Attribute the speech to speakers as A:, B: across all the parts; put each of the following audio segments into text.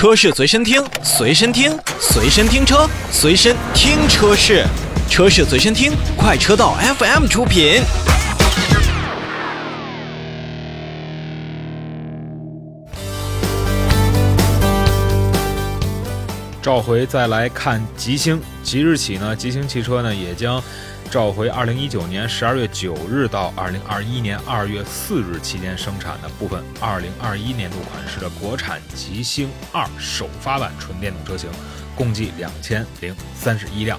A: 车市随身听，随身听，随身听车，随身听车市，车市随身听，快车道 FM 出品。
B: 召回再来看吉星，即日起呢，吉星汽车呢也将召回2019年12月9日到2021年2月4日期间生产的部分2021年度款式的国产吉星2首发版纯电动车型，共计2031辆。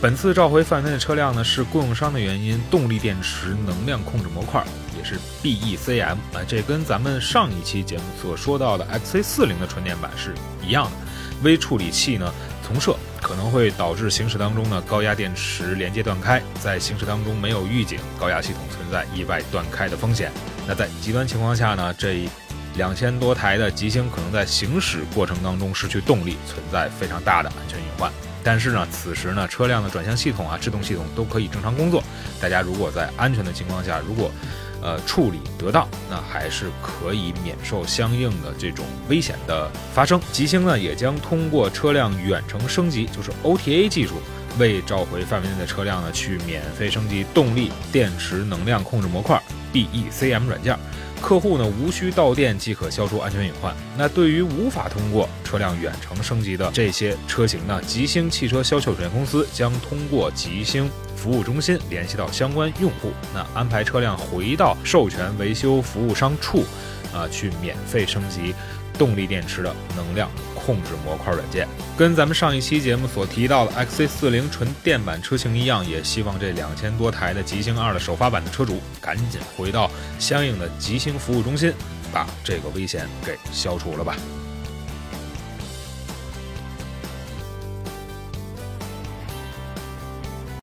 B: 本次召回范围内的车辆呢，是供应商的原因，动力电池能量控制模块也是 BECM 啊，这跟咱们上一期节目所说到的 XC40 的纯电版是一样的。微处理器呢从设可能会导致行驶当中呢高压电池连接断开，在行驶当中没有预警，高压系统存在意外断开的风险。那在极端情况下呢，这两千多台的吉星可能在行驶过程当中失去动力，存在非常大的安全隐患。但是呢，此时呢车辆的转向系统啊、制动系统都可以正常工作。大家如果在安全的情况下，如果呃，处理得当，那还是可以免受相应的这种危险的发生。吉星呢，也将通过车辆远程升级，就是 OTA 技术，为召回范围内的车辆呢，去免费升级动力电池能量控制模块 BECM 软件。客户呢无需到店即可消除安全隐患。那对于无法通过车辆远程升级的这些车型呢，吉星汽车销售有限公司将通过吉星服务中心联系到相关用户，那安排车辆回到授权维修服务商处，啊，去免费升级动力电池的能量。控制模块软件，跟咱们上一期节目所提到的 XC40 纯电版车型一样，也希望这两千多台的极星二的首发版的车主赶紧回到相应的极星服务中心，把这个危险给消除了吧。